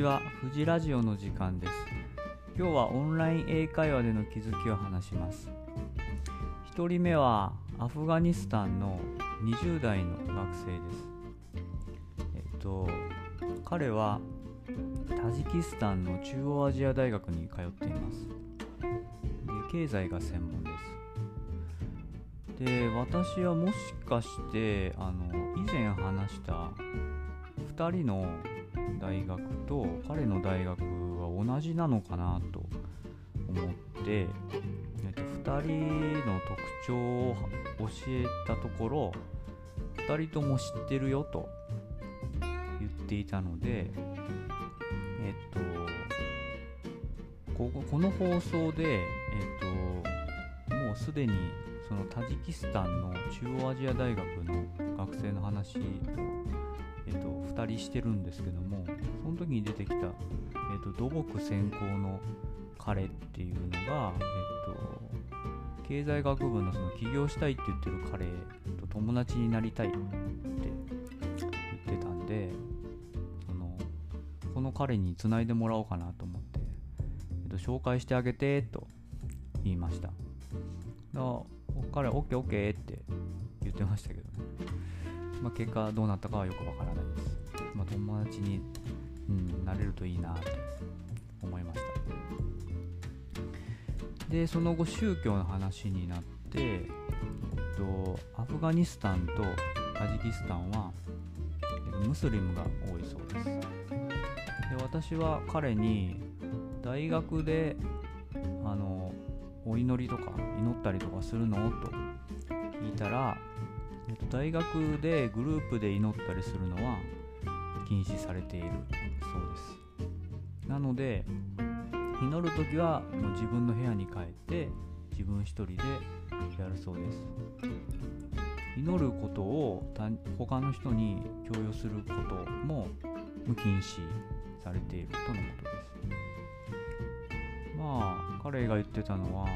ちは、富士ラジオの時間です。今日はオンライン英会話での気づきを話します。1人目はアフガニスタンの20代の学生です。えっと、彼はタジキスタンの中央アジア大学に通っています。で経済が専門です。で、私はもしかして、あの、以前話した2人の大学と彼の大学は同じなのかなと思って、えっと、2人の特徴を教えたところ2人とも知ってるよと言っていたのでえっとここの放送でえっともうすでにそのタジキスタンの中央アジア大学の学生の話をえっと、2人してるんですけどもその時に出てきた、えっと、土木専攻の彼っていうのが、えっと、経済学部のその起業したいって言ってる彼と友達になりたいって言ってたんでそのこの彼につないでもらおうかなと思って、えっと、紹介してあげてと言いましただから彼 OKOK って言ってましたけどねまあ、結果どうなったかはよくわからないです。まあ、友達に、うん、なれるといいなと思いました。で、その後宗教の話になって、えっと、アフガニスタンとタジキスタンは、ムスリムが多いそうです。で私は彼に大学であのお祈りとか祈ったりとかするの？と聞いたらえっと、大学でグループで祈ったりするのは禁止されているそうです。なので祈る時はもう自分の部屋に帰って自分一人でやるそうです。祈ることを他の人に強要することも無禁止されているとのことです。まあ彼が言ってたのは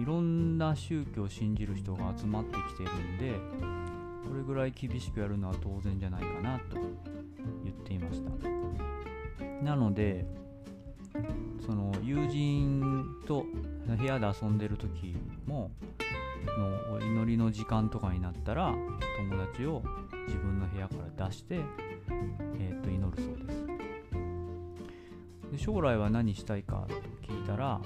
いろんな宗教を信じる人が集まってきているんでこれぐらい厳しくやるのは当然じゃないかなと言っていました。なのでその友人と部屋で遊んでる時ものお祈りの時間とかになったら友達を自分の部屋から出して、えー、と祈るそうです。で将来は何したいかと聞いたらア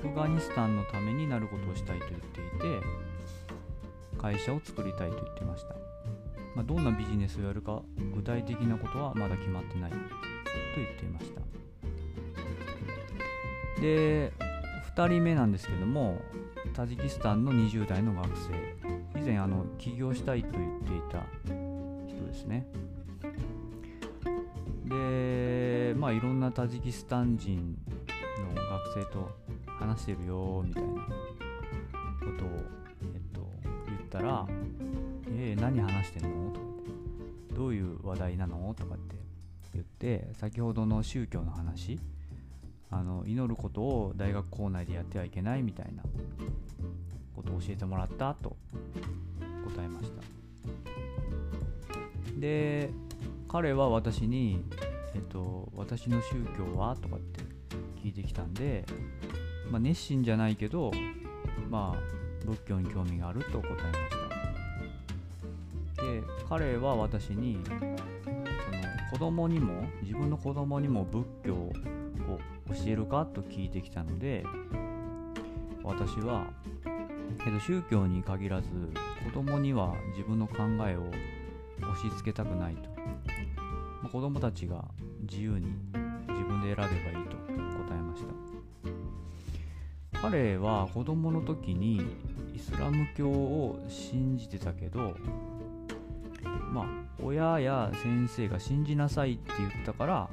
フガニスタンのためになることをしたいと言っていて会社を作りたいと言ってました、まあ、どんなビジネスをやるか具体的なことはまだ決まってないと言っていました。で2人目なんですけどもタジキスタンの20代の学生。以前あの起業したいと言っていた人ですね。でまあいろんなタジキスタン人の学生と話してるよみたいなことをったら「えー、何話してんの?」とかって「どういう話題なの?」とかって言って先ほどの宗教の話あの祈ることを大学校内でやってはいけないみたいなことを教えてもらったと答えましたで彼は私に「えっと、私の宗教は?」とかって聞いてきたんで、まあ、熱心じゃないけどまあ仏教に興味があると答えました。で彼は私にその子供にも自分の子供にも仏教を教えるかと聞いてきたので私は、けど宗教に限らず子供には自分の考えを押し付けたくないと、まあ、子供たちが自由に自分で選べばいいと答えました。彼は子供の時にイスラム教を信じてたけどまあ親や先生が信じなさいって言ったから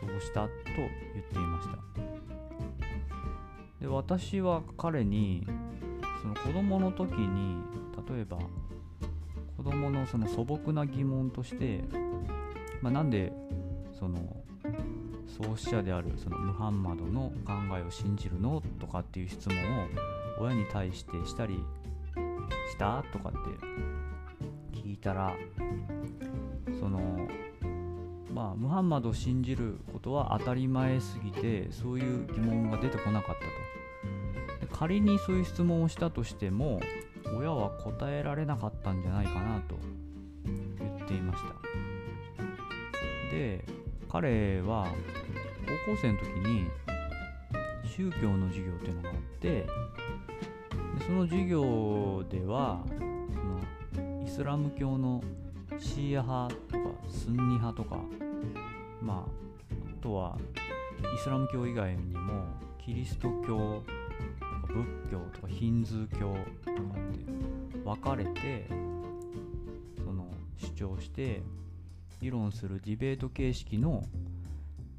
そうしたと言っていました。で私は彼にその子供の時に例えば子供のその素朴な疑問として、まあ、なんでその創始者であるそのムハンマドの考えを信じるのとかっていう質問を親に対してしたりしたとかって聞いたらそのまあ、ムハンマドを信じることは当たり前すぎてそういう疑問が出てこなかったと。仮にそういう質問をしたとしても親は答えられなかったんじゃないかなと言っていました。で彼は高校生の時に宗教の授業っていうのがあってでその授業ではそのイスラム教のシーア派とかスンニ派とかまああとはイスラム教以外にもキリスト教とか仏教とかヒンズー教とかって分かれてその主張して議論するディベート形式の、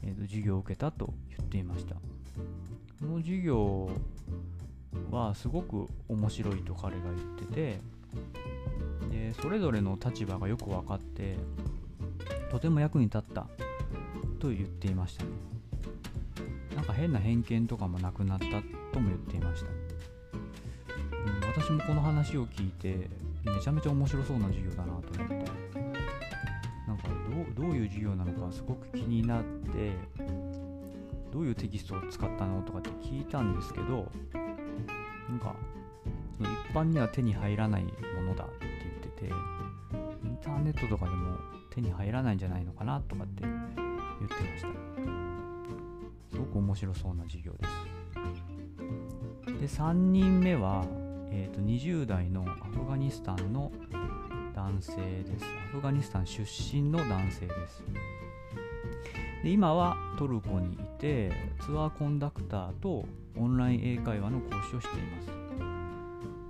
えー、と授業を受けたと言っていました。この授業はすごく面白いと彼が言っててでそれぞれの立場がよく分かってとても役に立ったと言っていました。ねなんか変な偏見とかもなくなったとも言っていました、うん、私もこの話を聞いてめちゃめちゃ面白そうな授業だなと思って。どうどういう授業なのかすごく気になってどういうテキストを使ったのとかって聞いたんですけどなんか一般には手に入らないものだって言っててインターネットとかでも手に入らないんじゃないのかなとかって言ってました。すごく面白そうな授業です。で3人目は、えーと、20代のアフガニスタンの男性です。アフガニスタン出身の男性です。で今はトルコにいてツアーコンダクターとオンライン英会話の講師をしています。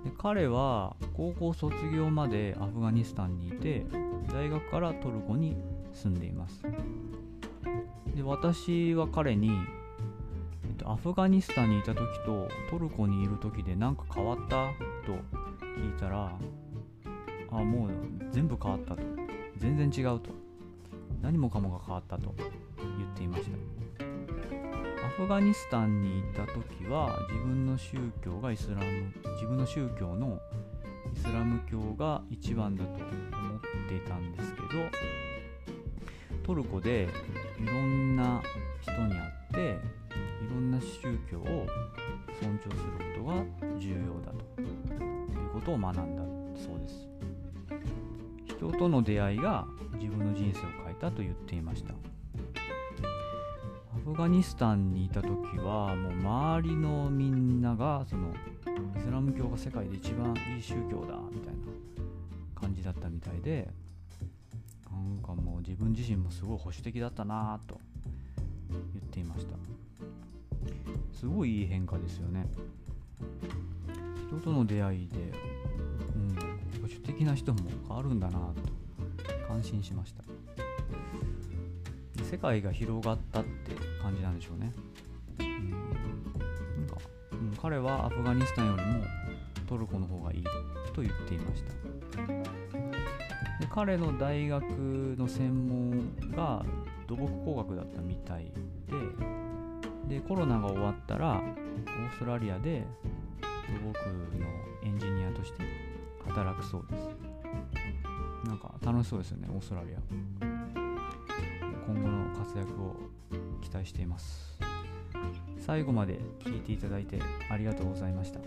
で彼は高校卒業までアフガニスタンにいて大学からトルコに住んでいます。で私は彼に、えっと、アフガニスタンにいた時とトルコにいる時で何か変わったと聞いたらあもう全部変わったと。全然違うと。何もかもが変わったと。言っていました。アフガニスタンにいた時は自分の宗教がイスラム自分の宗教のイスラム教が一番だと思っていたんですけどトルコでいろんな人に会っていろんな宗教を尊重することが重要だということを学んだ。人との出会いが自分の人生を変えたと言っていました。アフガニスタンにいた時はもう周りのみんながそのイスラム教が世界で一番いい宗教だみたいな感じだったみたいでなんかもう自分自身もすごい保守的だったなと言っていました。すごいいい変化ですよね。人との出会いで、保守的な人も変わるんだなと感心しました。世界が広がったって感じなんでしょうね、うん、なんか、うん、彼はアフガニスタンよりもトルコの方がいいと言っていました。で彼の大学の専門が土木工学だったみたいででコロナが終わったらオーストラリアで土木のエンジニアとして働くそうです。なんか楽しそうですよねオーストラリア。今後の活躍を期待しています。最後まで聞いていただいてありがとうございました。